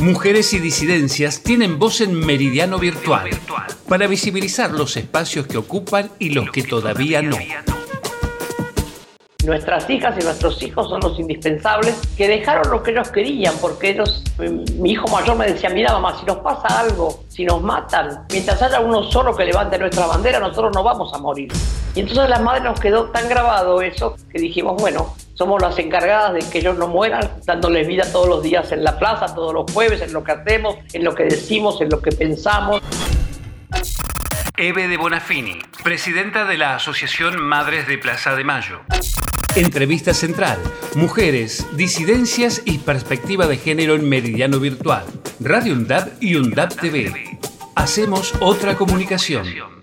Mujeres y disidencias tienen voz en Meridiano Virtual para visibilizar los espacios que ocupan y los que todavía no. Nuestras hijas y nuestros hijos son los indispensables que dejaron lo que ellos querían, porque ellos, mi hijo mayor me decía, mira mamá, si nos pasa algo, si nos matan, mientras haya uno solo que levante nuestra bandera, nosotros no vamos a morir. Y entonces a las madres nos quedó tan grabado eso que dijimos, bueno, somos las encargadas de que ellos no mueran, dándoles vida todos los días en la plaza, todos los jueves, en lo que hacemos, en lo que decimos, en lo que pensamos. Eve de Bonafini, presidenta de la Asociación Madres de Plaza de Mayo. Entrevista central, mujeres, disidencias y perspectiva de género en Meridiano Virtual, Radio UNDAP y UNDAP TV. Hacemos otra comunicación.